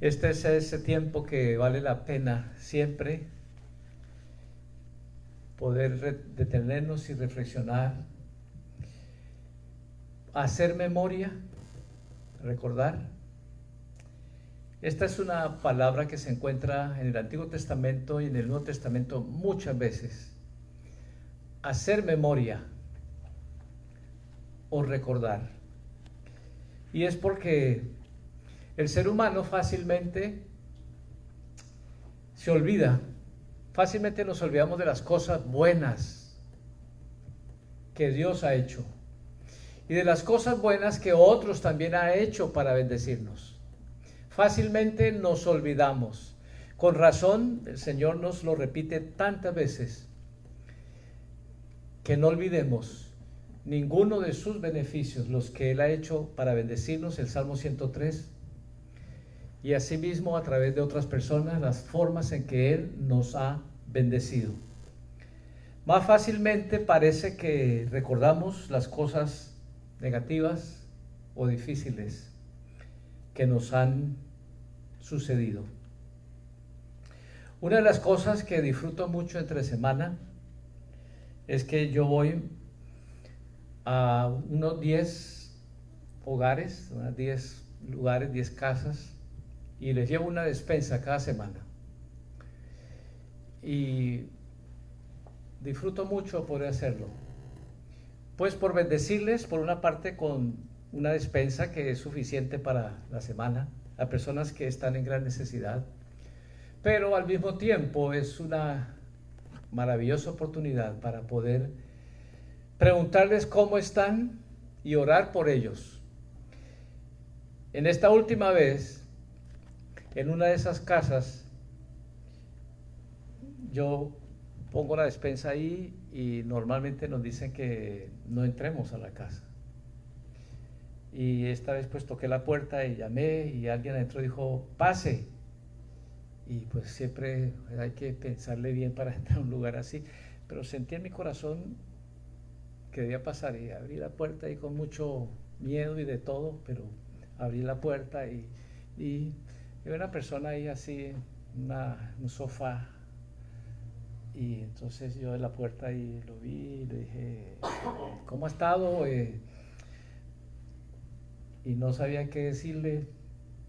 Este es ese tiempo que vale la pena siempre poder detenernos y reflexionar, hacer memoria, recordar. Esta es una palabra que se encuentra en el Antiguo Testamento y en el Nuevo Testamento muchas veces. Hacer memoria o recordar. Y es porque el ser humano fácilmente se olvida, fácilmente nos olvidamos de las cosas buenas que Dios ha hecho y de las cosas buenas que otros también ha hecho para bendecirnos. Fácilmente nos olvidamos. Con razón, el Señor nos lo repite tantas veces, que no olvidemos ninguno de sus beneficios, los que Él ha hecho para bendecirnos, el Salmo 103, y asimismo a través de otras personas las formas en que Él nos ha bendecido. Más fácilmente parece que recordamos las cosas negativas o difíciles que nos han sucedido. Una de las cosas que disfruto mucho entre semana es que yo voy a unos 10 hogares, unos 10 lugares, 10 casas, y les llevo una despensa cada semana. Y disfruto mucho poder hacerlo. Pues por bendecirles, por una parte, con una despensa que es suficiente para la semana, a personas que están en gran necesidad, pero al mismo tiempo es una maravillosa oportunidad para poder preguntarles cómo están y orar por ellos. En esta última vez en una de esas casas, yo pongo la despensa ahí y normalmente nos dicen que no entremos a la casa. Y esta vez pues toqué la puerta y llamé y alguien adentro dijo, pase. Y pues siempre hay que pensarle bien para entrar a un lugar así. Pero sentí en mi corazón que debía pasar y abrí la puerta y con mucho miedo y de todo, pero abrí la puerta y, y y una persona ahí así, una, un sofá. Y entonces yo de la puerta y lo vi y le dije, ¿cómo ha estado? Eh, y no sabía qué decirle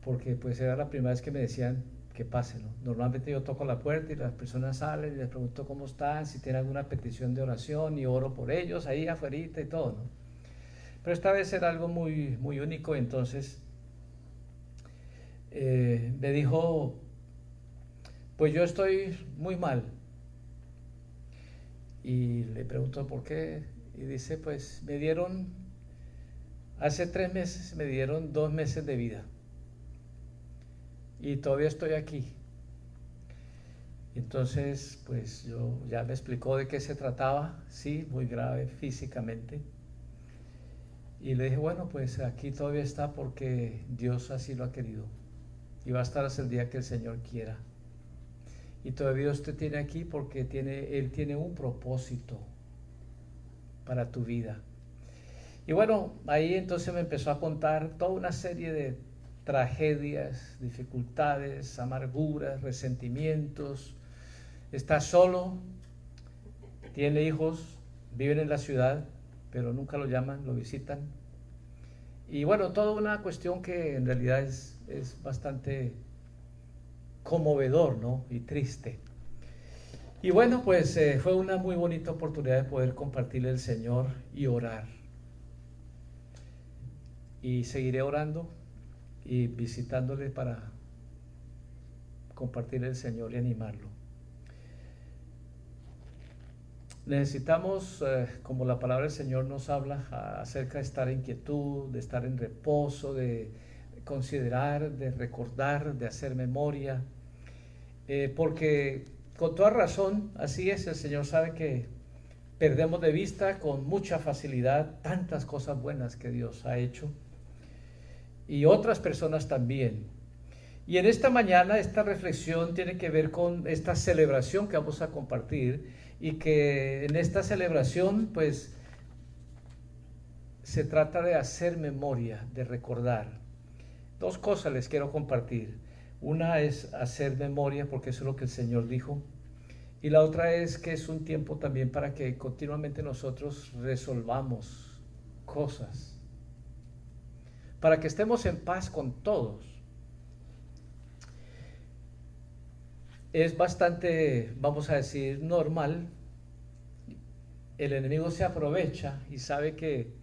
porque pues era la primera vez que me decían que pase. Normalmente yo toco la puerta y las personas salen y les pregunto cómo están, si tienen alguna petición de oración y oro por ellos ahí afuera y todo. ¿no? Pero esta vez era algo muy, muy único, entonces eh, me dijo, pues yo estoy muy mal. Y le pregunto por qué. Y dice, pues me dieron, hace tres meses me dieron dos meses de vida. Y todavía estoy aquí. Entonces, pues yo ya me explicó de qué se trataba, sí, muy grave físicamente. Y le dije, bueno, pues aquí todavía está porque Dios así lo ha querido y va a estar hasta el día que el Señor quiera. Y todavía usted tiene aquí porque tiene, Él tiene un propósito para tu vida. Y bueno, ahí entonces me empezó a contar toda una serie de tragedias, dificultades, amarguras, resentimientos. Está solo, tiene hijos, viven en la ciudad, pero nunca lo llaman, lo visitan. Y bueno, toda una cuestión que en realidad es es bastante conmovedor, ¿no? Y triste. Y bueno, pues eh, fue una muy bonita oportunidad de poder compartirle el Señor y orar. Y seguiré orando y visitándole para compartir el Señor y animarlo. Necesitamos, eh, como la palabra del Señor nos habla, acerca de estar en quietud, de estar en reposo, de considerar, de recordar, de hacer memoria, eh, porque con toda razón, así es, el Señor sabe que perdemos de vista con mucha facilidad tantas cosas buenas que Dios ha hecho y otras personas también. Y en esta mañana esta reflexión tiene que ver con esta celebración que vamos a compartir y que en esta celebración pues se trata de hacer memoria, de recordar. Dos cosas les quiero compartir. Una es hacer memoria, porque eso es lo que el Señor dijo. Y la otra es que es un tiempo también para que continuamente nosotros resolvamos cosas. Para que estemos en paz con todos. Es bastante, vamos a decir, normal. El enemigo se aprovecha y sabe que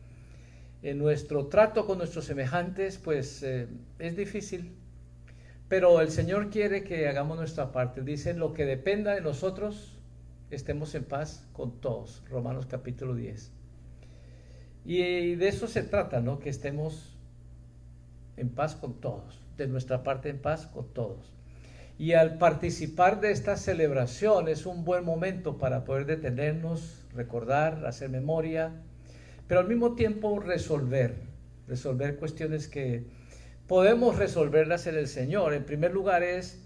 en nuestro trato con nuestros semejantes, pues eh, es difícil pero el Señor quiere que hagamos nuestra parte. Dice, lo que dependa de nosotros, estemos en paz con todos. Romanos capítulo 10. Y de eso se trata, ¿no? Que estemos en paz con todos. De nuestra parte en paz con todos. Y al participar de esta celebración es un buen momento para poder detenernos, recordar, hacer memoria, pero al mismo tiempo resolver, resolver cuestiones que podemos resolverlas en el Señor. En primer lugar es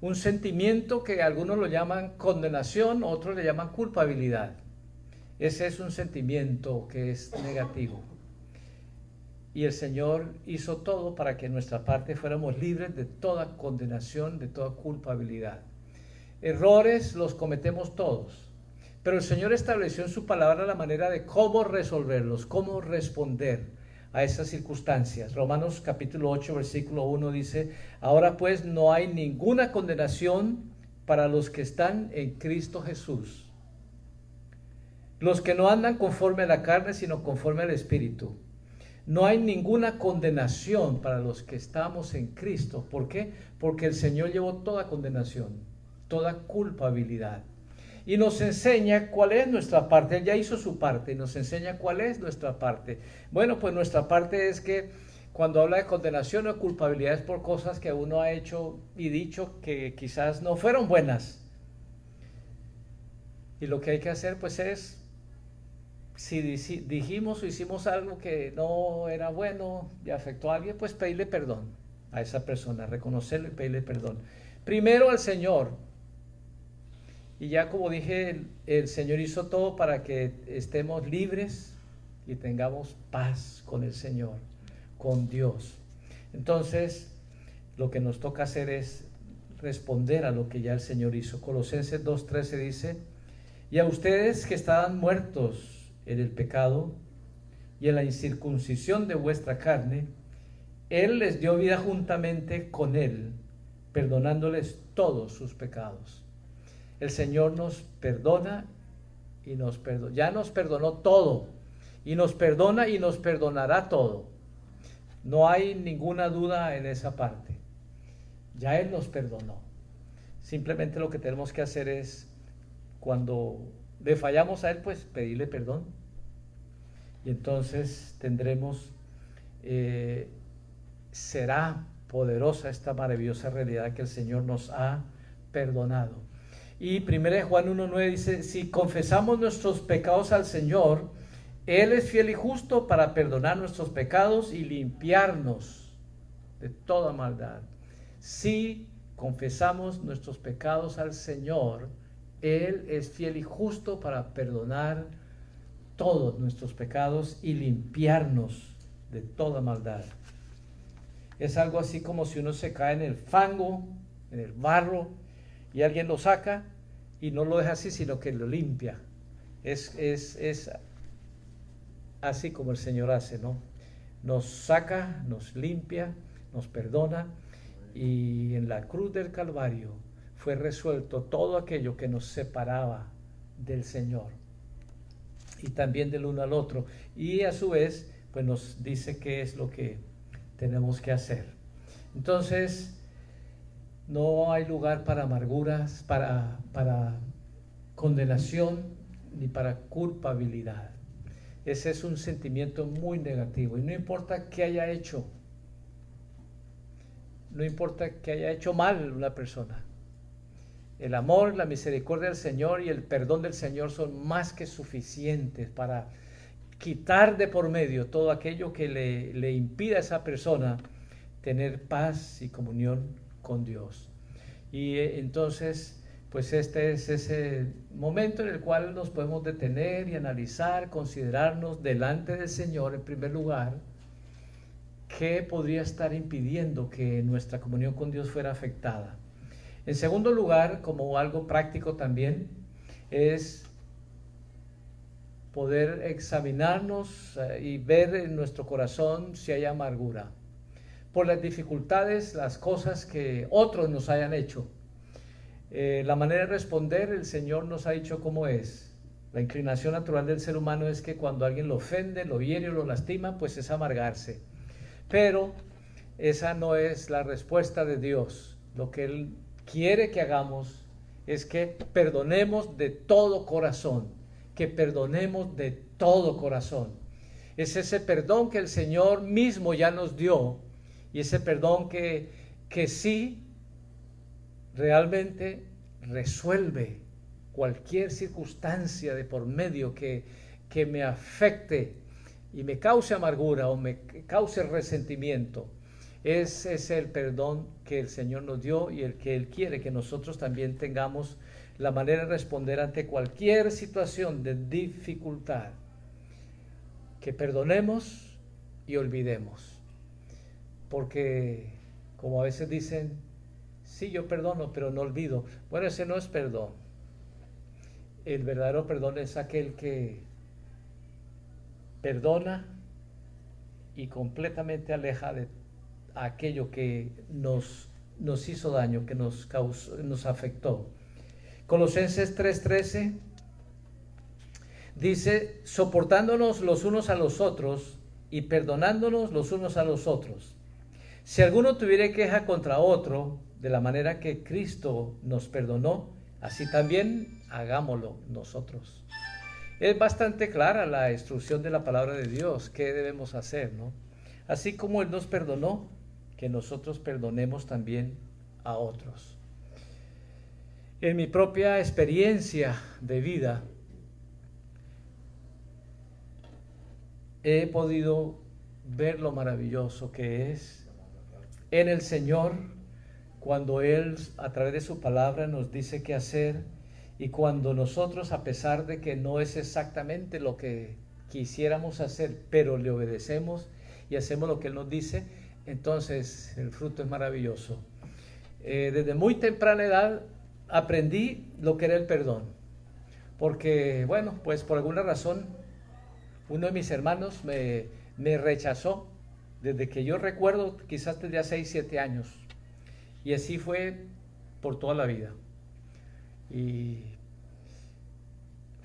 un sentimiento que algunos lo llaman condenación, otros le llaman culpabilidad. Ese es un sentimiento que es negativo. Y el Señor hizo todo para que en nuestra parte fuéramos libres de toda condenación, de toda culpabilidad. Errores los cometemos todos, pero el Señor estableció en su palabra la manera de cómo resolverlos, cómo responder a esas circunstancias. Romanos capítulo 8, versículo 1 dice, ahora pues no hay ninguna condenación para los que están en Cristo Jesús. Los que no andan conforme a la carne, sino conforme al Espíritu. No hay ninguna condenación para los que estamos en Cristo. ¿Por qué? Porque el Señor llevó toda condenación, toda culpabilidad y nos enseña cuál es nuestra parte. Él ya hizo su parte y nos enseña cuál es nuestra parte. Bueno, pues nuestra parte es que cuando habla de condenación o culpabilidad es por cosas que uno ha hecho y dicho que quizás no fueron buenas. Y lo que hay que hacer pues es, si dijimos o hicimos algo que no era bueno y afectó a alguien, pues pedirle perdón a esa persona, reconocerlo y pedirle perdón. Primero al Señor, y ya como dije, el, Señor hizo todo para que estemos libres y tengamos paz con el Señor, con Dios. Entonces, lo que nos toca hacer es responder a lo que ya el Señor hizo. Colosenses 2.13 dice, y a ustedes que estaban muertos en el pecado y en la incircuncisión de vuestra carne, Él les dio vida juntamente con Él, perdonándoles todos sus pecados el Señor nos perdona y nos perdona. Ya nos perdonó todo y nos perdona y nos perdonará todo. No hay ninguna duda en esa parte. Ya Él nos perdonó. Simplemente lo que tenemos que hacer es, cuando le fallamos a Él, pues pedirle perdón. Y entonces tendremos, eh, será poderosa esta maravillosa realidad que el Señor nos ha perdonado. Y 1 Juan 1.9 dice, si confesamos nuestros pecados al Señor, Él es fiel y justo para perdonar nuestros pecados y limpiarnos de toda maldad. Si confesamos nuestros pecados al Señor, Él es fiel y justo para perdonar todos nuestros pecados y limpiarnos de toda maldad. Es algo así como si uno se cae en el fango, en el barro, y alguien lo saca y no lo deja así, sino que lo limpia. Es, es, es así como el Señor hace, ¿no? Nos saca, nos limpia, nos perdona y en la cruz del Calvario fue resuelto todo aquello que nos separaba del Señor y también del uno al otro. Y a su vez, pues nos dice qué es lo que tenemos que hacer. Entonces, no hay lugar para amarguras, para, condenación ni para culpabilidad. Ese es un sentimiento muy negativo. Y no importa qué haya hecho, no importa que haya hecho mal una persona. El amor, la misericordia del Señor y el perdón del Señor son más que suficientes para quitar de por medio todo aquello que le, le impida a esa persona tener paz y comunión con Dios. Y eh, entonces, pues este es ese momento en el cual nos podemos detener y analizar, considerarnos delante del Señor en primer lugar, qué podría estar impidiendo que nuestra comunión con Dios fuera afectada. En segundo lugar, como algo práctico también, es poder examinarnos eh, y ver en nuestro corazón si hay amargura por las dificultades, las cosas que otros nos hayan hecho. Eh, la manera de responder, el Señor nos ha dicho cómo es. La inclinación natural del ser humano es que cuando alguien lo ofende, lo hiere o lo lastima, pues es amargarse. Pero esa no es la respuesta de Dios. Lo que Él quiere que hagamos es que perdonemos de todo corazón, que perdonemos de todo corazón. Es ese perdón que el Señor mismo ya nos dio y ese perdón que, que sí realmente resuelve cualquier circunstancia de por medio que, que me afecte y me cause amargura o me cause resentimiento. Ese es el perdón que el Señor nos dio y el que Él quiere que nosotros también tengamos la manera de responder ante cualquier situación de dificultad. Que perdonemos y olvidemos. Porque, como a veces dicen, sí, yo perdono, pero no olvido. Bueno, ese no es perdón. El verdadero perdón es aquel que perdona y completamente aleja de aquello que nos, nos hizo daño, que nos, causó, nos afectó. Colosenses 3:13 dice, soportándonos los unos a los otros y perdonándonos los unos a los otros. Si alguno tuviera queja contra otro, de la manera que Cristo nos perdonó, así también hagámoslo nosotros. Es bastante clara la instrucción de la palabra de Dios, qué debemos hacer, ¿no? Así como Él nos perdonó, que nosotros perdonemos también a otros. En mi propia experiencia de vida, he podido ver lo maravilloso que es en el Señor cuando Él a través de su palabra nos dice qué hacer y cuando nosotros a pesar de que no es exactamente lo que quisiéramos hacer, pero le obedecemos y hacemos lo que Él nos dice, entonces el fruto es maravilloso. Eh, desde muy temprana edad aprendí lo que era el perdón, porque bueno, pues por alguna razón uno de mis hermanos me, me rechazó desde que yo recuerdo, quizás desde hace 6, 7 años, y así fue por toda la vida. Y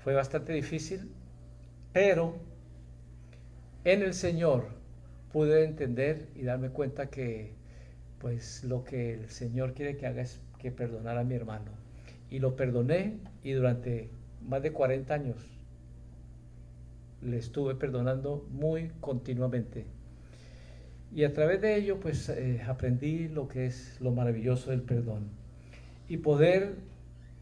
fue bastante difícil, pero en el Señor pude entender y darme cuenta que pues lo que el Señor quiere que haga es que perdonar a mi hermano. Y lo perdoné y durante más de 40 años le estuve perdonando muy continuamente. Y a través de ello pues eh, aprendí lo que es lo maravilloso del perdón. Y poder,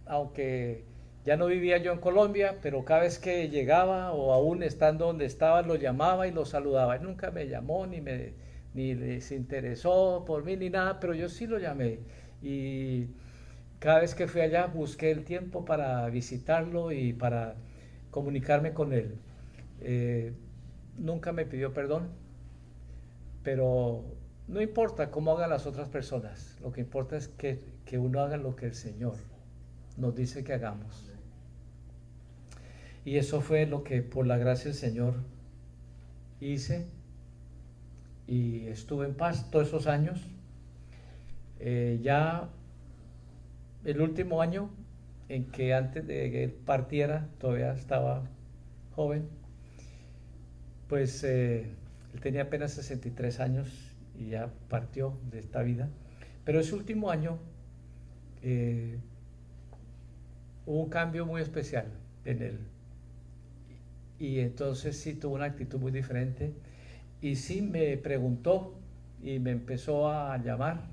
aunque ya no vivía yo en Colombia, pero cada vez que llegaba o aún estando donde estaba, lo llamaba y lo saludaba. Nunca me llamó ni me ni les interesó por mí ni nada, pero yo sí lo llamé. Y cada vez que fui allá busqué el tiempo para visitarlo y para comunicarme con él. Eh, nunca me pidió perdón, pero no importa cómo hagan las otras personas, lo que importa es que, que uno haga lo que el Señor nos dice que hagamos. Y eso fue lo que por la gracia del Señor hice y estuve en paz todos esos años. Eh, ya el último año en que antes de que él partiera, todavía estaba joven, pues eh, él tenía apenas 63 años y ya partió de esta vida. Pero ese último año eh, hubo un cambio muy especial en él y entonces sí tuvo una actitud muy diferente y sí me preguntó y me empezó a llamar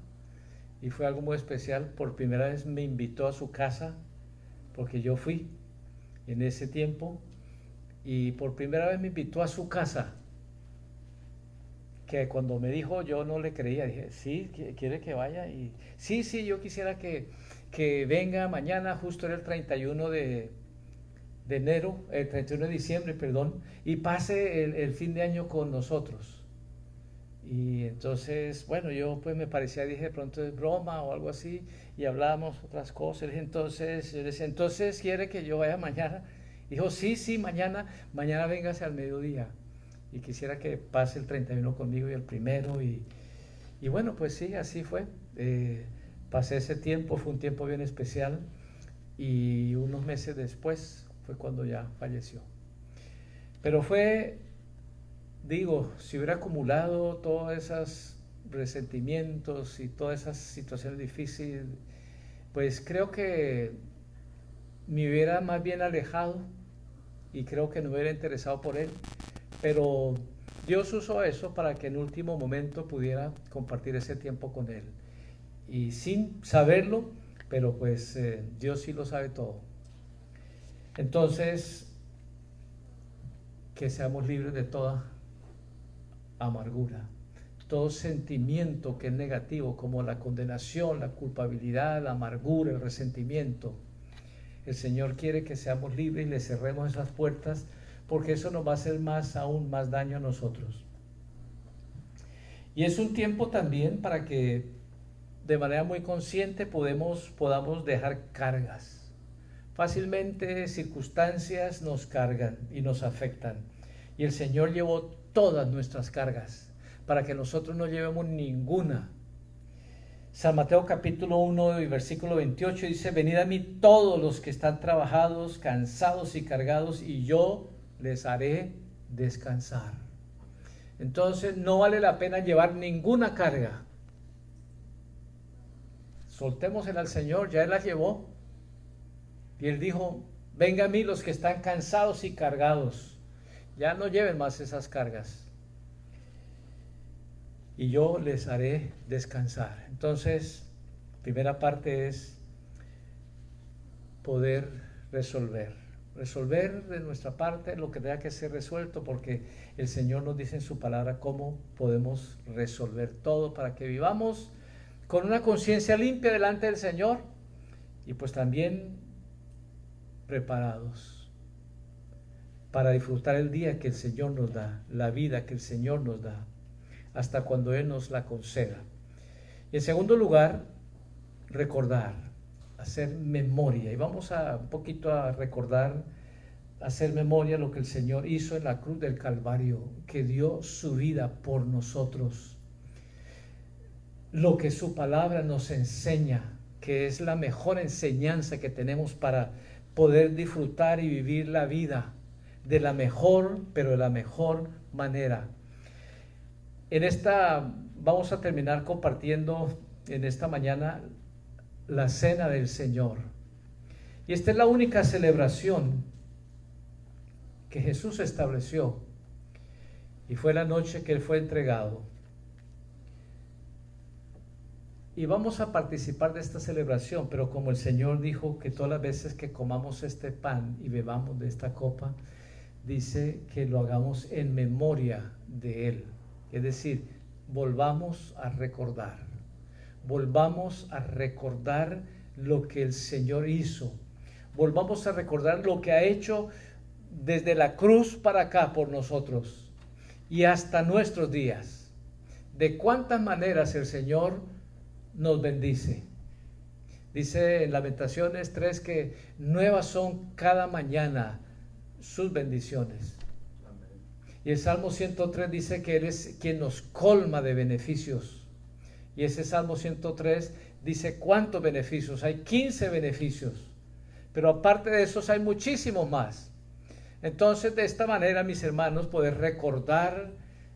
y fue algo muy especial. Por primera vez me invitó a su casa porque yo fui en ese tiempo y por primera vez me invitó a su casa. Que cuando me dijo yo no le creía, dije, sí, quiere que vaya y sí, sí, yo quisiera que, que venga mañana, justo era el 31 de, de enero, el 31 de diciembre, perdón, y pase el, fin de año con nosotros. Y entonces, bueno, yo pues me parecía, dije, pronto es broma o algo así, y hablábamos otras cosas. Entonces, yo decía, entonces, ¿quiere que yo vaya mañana? Dijo, sí, sí, mañana, mañana véngase al mediodía. Y quisiera que pase el 31 conmigo y el primero. Y, y bueno, pues sí, así fue. Eh, pasé ese tiempo, fue un tiempo bien especial. Y unos meses después fue cuando ya falleció. Pero fue digo, si hubiera acumulado todos esos resentimientos y todas esas situaciones difíciles, pues creo que me hubiera más bien alejado y creo que no hubiera interesado por él. Pero Dios usó eso para que en último momento pudiera compartir ese tiempo con él. Y sin saberlo, pero pues eh, Dios sí lo sabe todo. Entonces, que seamos libres de toda amargura. Todo sentimiento que es negativo, como la condenación, la culpabilidad, la amargura, el resentimiento. El Señor quiere que seamos libres y le cerremos esas puertas porque eso nos va a hacer más, aún más daño a nosotros. Y es un tiempo también para que de manera muy consciente podemos, podamos dejar cargas. Fácilmente circunstancias nos cargan y nos afectan. Y el Señor llevó todas nuestras cargas, para que nosotros no llevemos ninguna. San Mateo capítulo 1 y versículo 28 dice, venid a mí todos los que están trabajados, cansados y cargados, y yo les haré descansar. Entonces no vale la pena llevar ninguna carga. Soltémosela al Señor, ya Él la llevó. Y Él dijo, venga a mí los que están cansados y cargados ya no lleven más esas cargas. Y yo les haré descansar. Entonces, primera parte es poder resolver. Resolver de nuestra parte lo que tenga que ser resuelto, porque el Señor nos dice en su palabra cómo podemos resolver todo para que vivamos con una conciencia limpia delante del Señor y pues también preparados para disfrutar el día que el Señor nos da, la vida que el Señor nos da, hasta cuando Él nos la conceda. Y en segundo lugar, recordar, hacer memoria. Y vamos a un poquito a recordar, hacer memoria lo que el Señor hizo en la cruz del Calvario, que dio su vida por nosotros. Lo que su palabra nos enseña, que es la mejor enseñanza que tenemos para poder disfrutar y vivir la vida de la mejor, pero de la mejor manera. En esta vamos a terminar compartiendo en esta mañana la cena del Señor. Y esta es la única celebración que Jesús estableció. Y fue la noche que Él fue entregado. Y vamos a participar de esta celebración, pero como el Señor dijo que todas las veces que comamos este pan y bebamos de esta copa, dice que lo hagamos en memoria de Él. Es decir, volvamos a recordar, volvamos a recordar lo que el Señor hizo, volvamos a recordar lo que ha hecho desde la cruz para acá por nosotros y hasta nuestros días. De cuántas maneras el Señor nos bendice. Dice en Lamentaciones 3 que nuevas son cada mañana sus bendiciones. Y el Salmo 103 dice que Él es quien nos colma de beneficios. Y ese Salmo 103 dice cuántos beneficios. Hay 15 beneficios. Pero aparte de esos hay muchísimos más. Entonces de esta manera, mis hermanos, poder recordar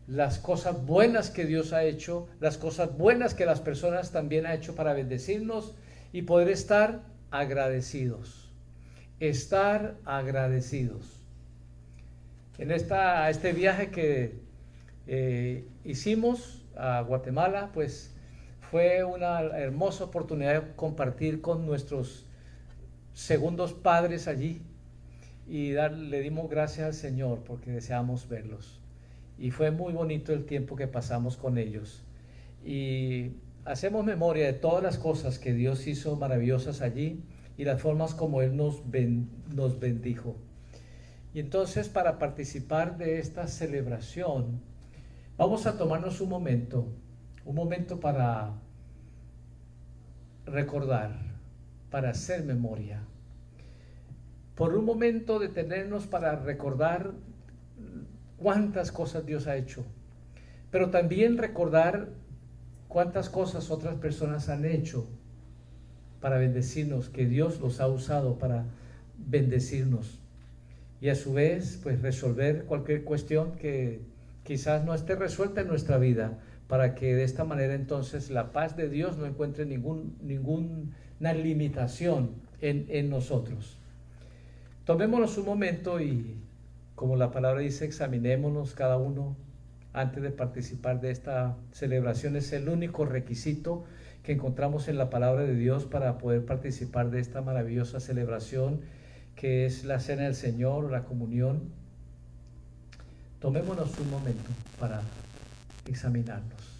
las cosas buenas que Dios ha hecho, las cosas buenas que las personas también ha hecho para bendecirnos y poder estar agradecidos. Estar agradecidos en esta, este viaje que eh, hicimos a Guatemala, pues fue una hermosa oportunidad de compartir con nuestros segundos padres allí y dar, le dimos gracias al Señor porque deseamos verlos. Y fue muy bonito el tiempo que pasamos con ellos. Y hacemos memoria de todas las cosas que Dios hizo maravillosas allí y las formas como Él nos, nos bendijo. Y entonces para participar de esta celebración, vamos a tomarnos un momento un momento para recordar, para hacer memoria. Por un momento detenernos para recordar cuántas cosas Dios ha hecho, pero también recordar cuántas cosas otras personas han hecho para bendecirnos, que Dios los ha usado para bendecirnos. Y a su vez, pues resolver cualquier cuestión que quizás no esté resuelta en nuestra vida, para que de esta manera entonces la paz de Dios no encuentre ningún, ninguna limitación en, en nosotros. Tomémonos un momento y, como la palabra dice, examinémonos cada uno antes de participar de esta celebración. Es el único requisito que encontramos en la palabra de Dios para poder participar de esta maravillosa celebración que es la cena del Señor, la comunión. Tomémonos un momento para examinarnos.